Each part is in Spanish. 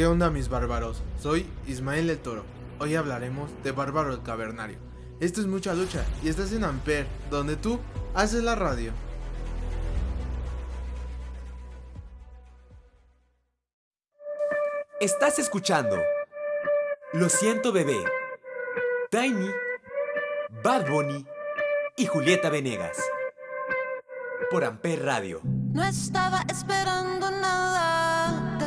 ¿Qué onda mis bárbaros? Soy Ismael el Toro. Hoy hablaremos de Bárbaro el Cavernario. Esto es mucha lucha y estás en Amper, donde tú haces la radio. Estás escuchando Lo siento bebé, Tiny, Bad Bunny y Julieta Venegas. Por Amper Radio. No estaba esperando nada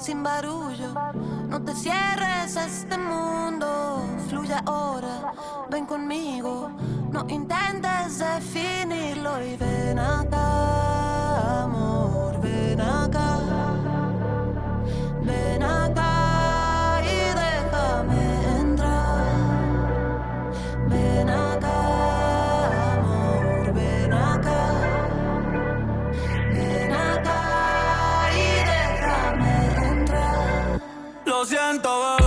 sin barullo. No te cierres a este mundo, fluye ahora, ven conmigo. No intentes definirlo y ven acá, Lo siento,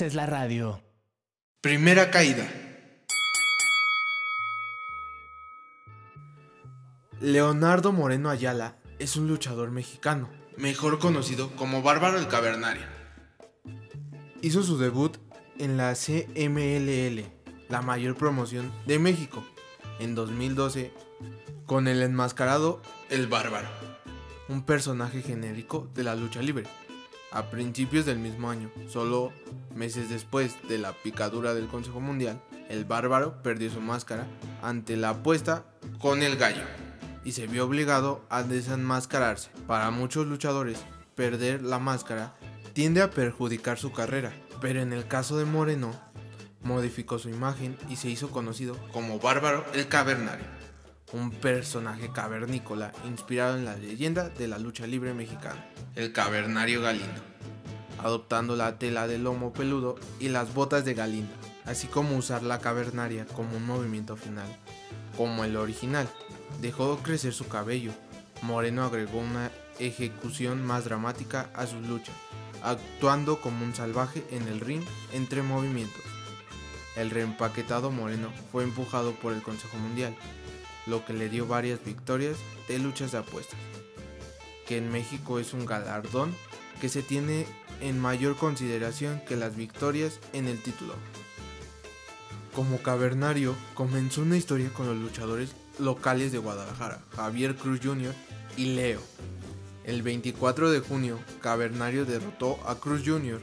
haces la radio. Primera caída. Leonardo Moreno Ayala es un luchador mexicano, mejor conocido como Bárbaro el Cavernario. Hizo su debut en la CMLL, la mayor promoción de México, en 2012, con el enmascarado El Bárbaro, un personaje genérico de la lucha libre. A principios del mismo año, solo meses después de la picadura del Consejo Mundial, el bárbaro perdió su máscara ante la apuesta con el gallo y se vio obligado a desenmascararse. Para muchos luchadores, perder la máscara tiende a perjudicar su carrera, pero en el caso de Moreno, modificó su imagen y se hizo conocido como Bárbaro el Cavernario. Un personaje cavernícola inspirado en la leyenda de la lucha libre mexicana, el cavernario Galindo, adoptando la tela del lomo peludo y las botas de Galindo, así como usar la cavernaria como un movimiento final, como el original. Dejó crecer su cabello. Moreno agregó una ejecución más dramática a sus luchas, actuando como un salvaje en el ring entre movimientos. El reempaquetado Moreno fue empujado por el Consejo Mundial, lo que le dio varias victorias de luchas de apuestas, que en México es un galardón que se tiene en mayor consideración que las victorias en el título. Como cavernario, comenzó una historia con los luchadores locales de Guadalajara, Javier Cruz Jr. y Leo. El 24 de junio, Cavernario derrotó a Cruz Jr.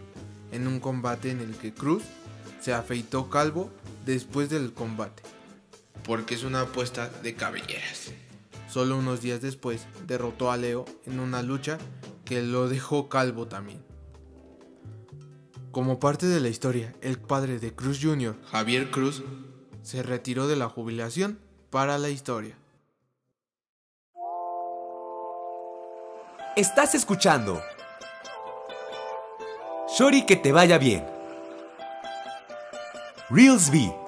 en un combate en el que Cruz se afeitó calvo después del combate, porque es una apuesta de cabelleras. Solo unos días después derrotó a Leo en una lucha que lo dejó calvo también. Como parte de la historia, el padre de Cruz Jr., Javier Cruz, se retiró de la jubilación para la historia. Estás escuchando. Shori, que te vaya bien. Reels B.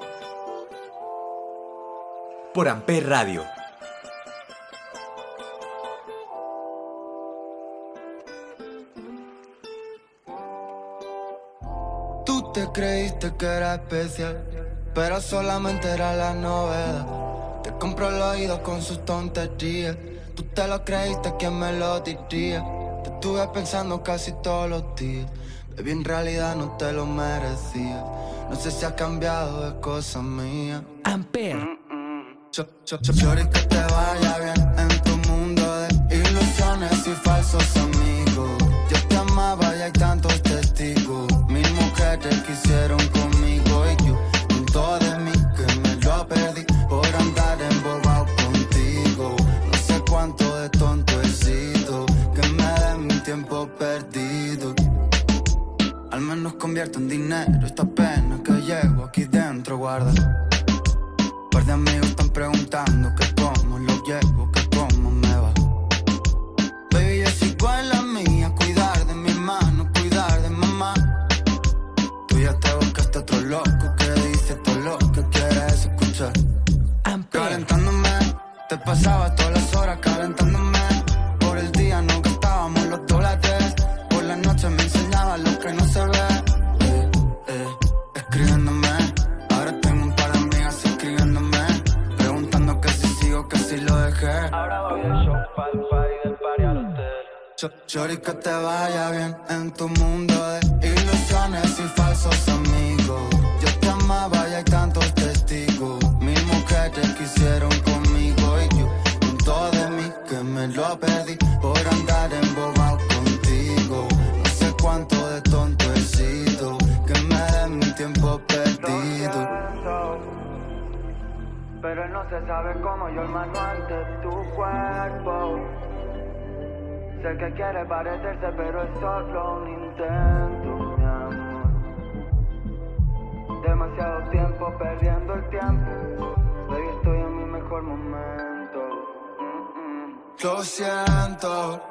Por Amper Radio. Tú te creíste que era especial, pero solamente era la novedad. Te compró el oído con sus tonterías. Tú te lo creíste, ¿quién me lo diría? Te estuve pensando casi todos los días. Baby, en realidad no te lo merecía. No sé si has cambiado, es cosa mía. Amper. Cho, cho, cho, chori, que te vaya bien en tu mundo de ilusiones y falsos amigos. Yo te amaba y hay tantos testigos. Mil mujeres quisieron conmigo y yo con todo de mí que me lo perdí por andar embobado contigo. No sé cuánto de tonto he sido que me den mi tiempo perdido. Al menos convierto en dinero esta pena que llevo aquí dentro, guarda. Chori, que te vaya bien en tu mundo de ilusiones y falsos amigos. Yo te amaba y hay tantos testigos. Mil mujeres quisieron conmigo y yo con todo de mí que me lo perdí por andar embobado contigo. No sé cuánto de tonto he sido que me den mi tiempo perdido. Pero no se sabe cómo yo el manual de tu cuerpo. Sé que quiere parecerse, pero es solo un intento, mi amor. Demasiado tiempo perdiendo el tiempo. Baby, estoy en mi mejor momento. Lo siento,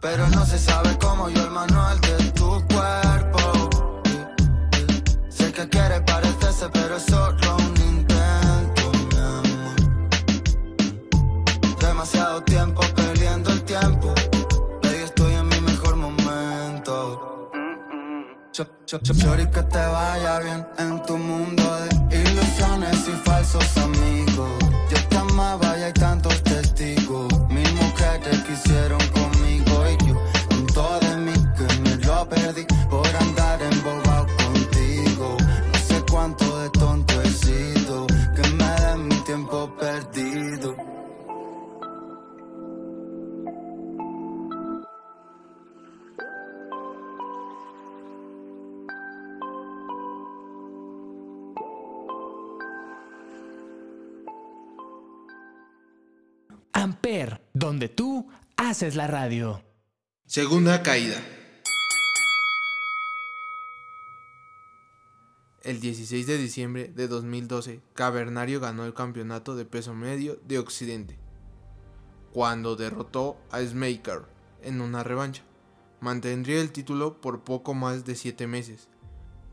pero no se sabe cómo yo el manual de tu cuerpo. Sé que quiere parecerse, pero es solo un intento, mi amor. Demasiado tiempo perdiendo tiempo. Baby, estoy en mi mejor momento. Cho- cho- cho- Chori, que te vaya bien en tu mundo de ilusiones y falsos amigos. Yo te amaba y hay tantos Amper, donde tú haces la radio. Segunda caída. El 16 de diciembre de 2012, Cavernario ganó el campeonato de peso medio de Occidente, cuando derrotó a Smaker en una revancha. Mantendría el título por poco más de 7 meses,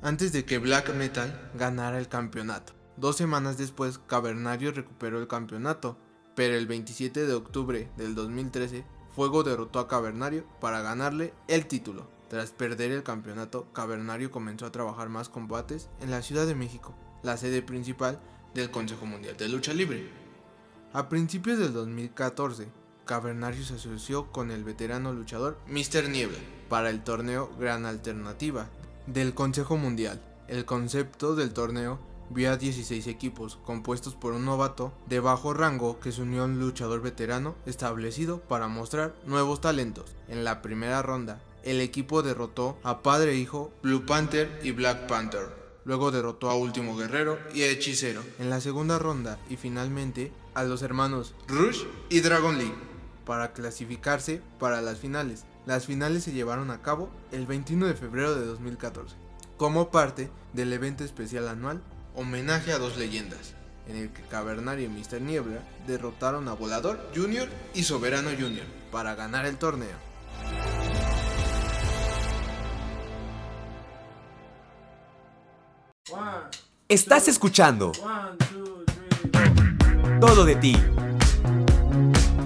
antes de que Black Metal ganara el campeonato. Dos semanas después, Cavernario recuperó el campeonato, pero el 27 de octubre del 2013, Fuego derrotó a Cavernario para ganarle el título. Tras perder el campeonato, Cavernario comenzó a trabajar más combates en la Ciudad de México, la sede principal del Consejo Mundial de Lucha Libre. A principios del 2014, Cavernario se asoció con el veterano luchador Mr. Niebla para el torneo Gran Alternativa del Consejo Mundial. El concepto del torneo vio a 16 equipos compuestos por un novato de bajo rango que se unió a un luchador veterano establecido para mostrar nuevos talentos. En la primera ronda, el equipo derrotó a Padre e Hijo, Blue Panther y Black Panther. Luego derrotó a Último Guerrero y a Hechicero en la segunda ronda y finalmente a los hermanos Rush y Dragon League para clasificarse para las finales. Las finales se llevaron a cabo el 21 de febrero de 2014 como parte del evento especial anual Homenaje a dos leyendas, en el que Cavernario y Mr. Niebla derrotaron a Volador Jr. y Soberano Jr. para ganar el torneo. Estás escuchando Todo de ti.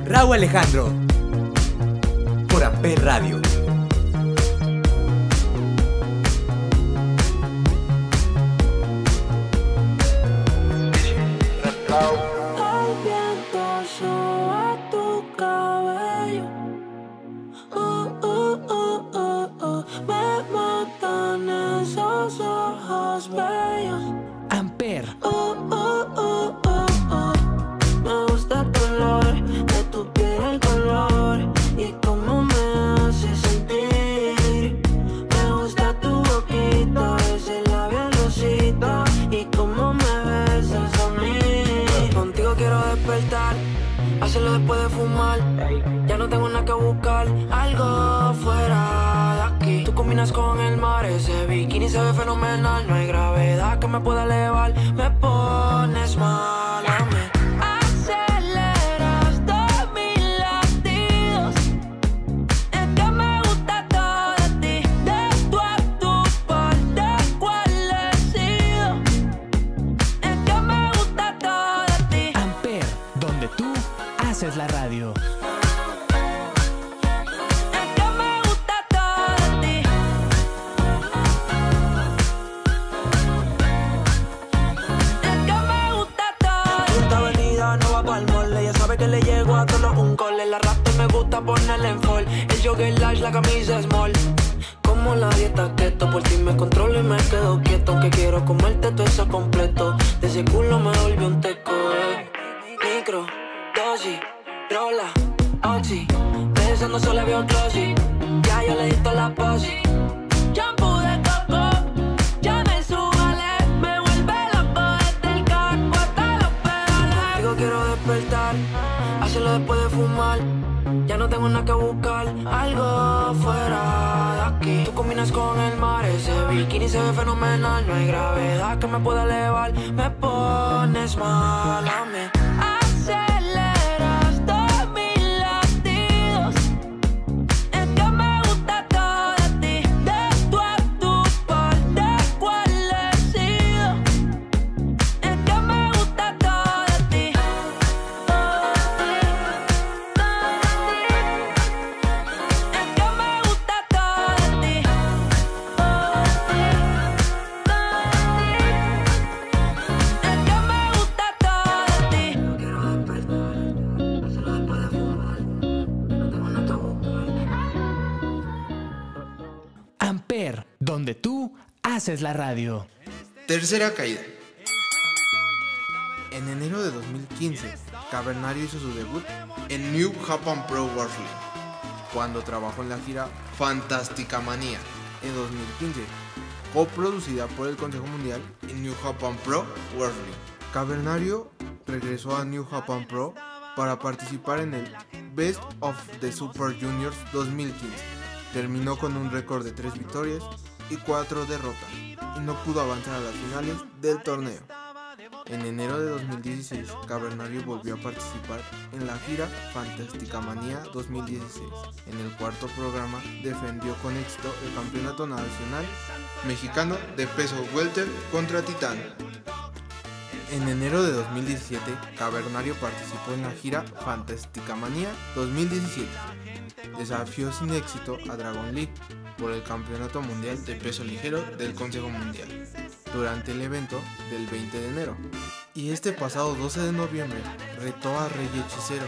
Raúl Alejandro. Por Amper Radio. El me pueda elevar, Veo glossy. Ya yo le di la posi. Shampoo de coco, ya me subale. Me vuelve loco desde el carro hasta los pedales. Digo quiero despertar, hacerlo después de fumar. Ya no tengo nada que buscar, algo fuera de aquí. Tú combinas con el mar, ese bikini se ve fenomenal. No hay gravedad que me pueda elevar, me pones mal. Haces la radio. Tercera caída. En enero de 2015, Cavernario hizo su debut en New Japan Pro Wrestling, cuando trabajó en la gira Fantástica Manía en 2015, coproducida por el Consejo Mundial en New Japan Pro Wrestling. Cavernario regresó a New Japan Pro para participar en el Best of the Super Juniors 2015. Terminó con un récord de 3 victorias y 4 derrotas, y no pudo avanzar a las finales del torneo. En enero de 2016, Cavernario volvió a participar en la gira Fantástica Manía 2016. En el cuarto programa defendió con éxito el campeonato nacional mexicano de peso welter contra Titán. En enero de 2017, Cavernario participó en la gira Fantástica Manía 2017. Desafió sin éxito a Dragon Lee por el Campeonato Mundial de Peso Ligero del Consejo Mundial durante el evento del 20 de enero. Y este pasado 12 de noviembre retó a Rey Hechicero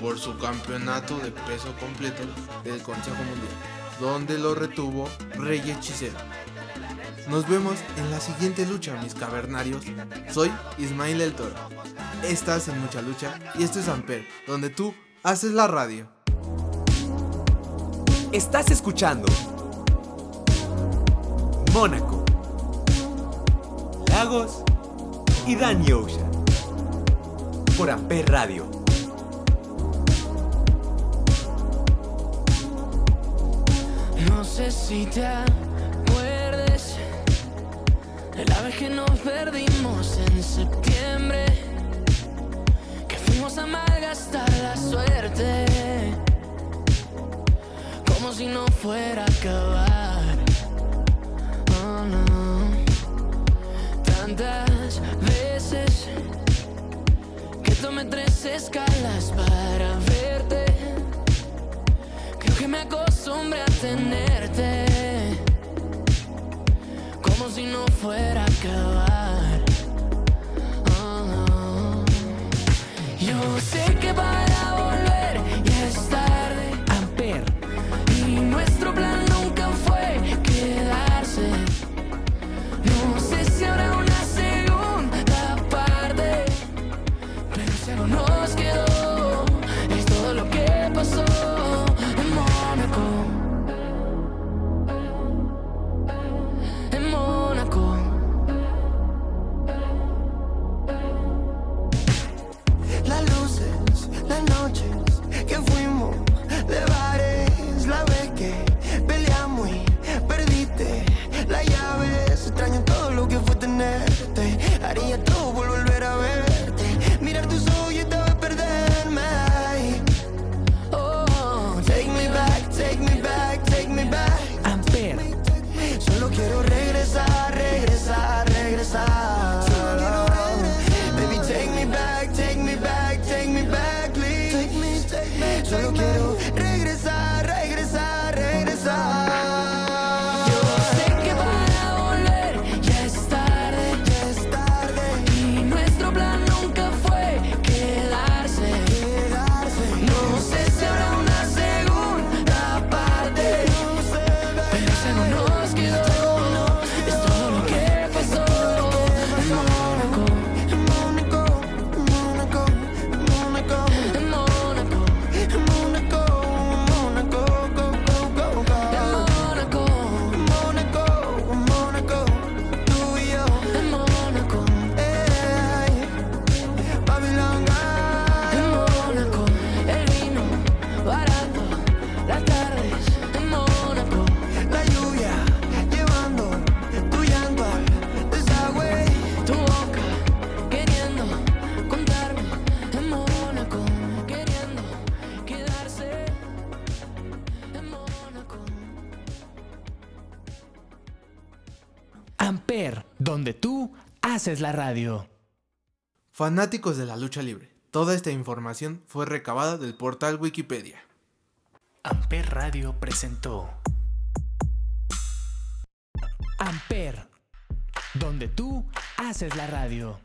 por su campeonato de peso completo del Consejo Mundial, donde lo retuvo Rey Hechicero. Nos vemos en la siguiente lucha, mis cavernarios. Soy Ismael El Toro. Estás en Mucha Lucha y esto es Amper, donde tú haces la radio. Estás escuchando Mónaco, Lagos y Danny Ocean por Amper Radio. No sé si te acuerdes de la vez que nos perdimos en septiembre, que fuimos a malgastar la suerte, si no fuera a acabar. Oh, no. Tantas veces que tomé tres escalas para verte. Creo que me acostumbré a tenerte como si no fuera a acabar. Haces la radio. Fanáticos de la lucha libre. Toda esta información fue recabada del portal Wikipedia. Amper Radio presentó Amper, donde tú haces la radio.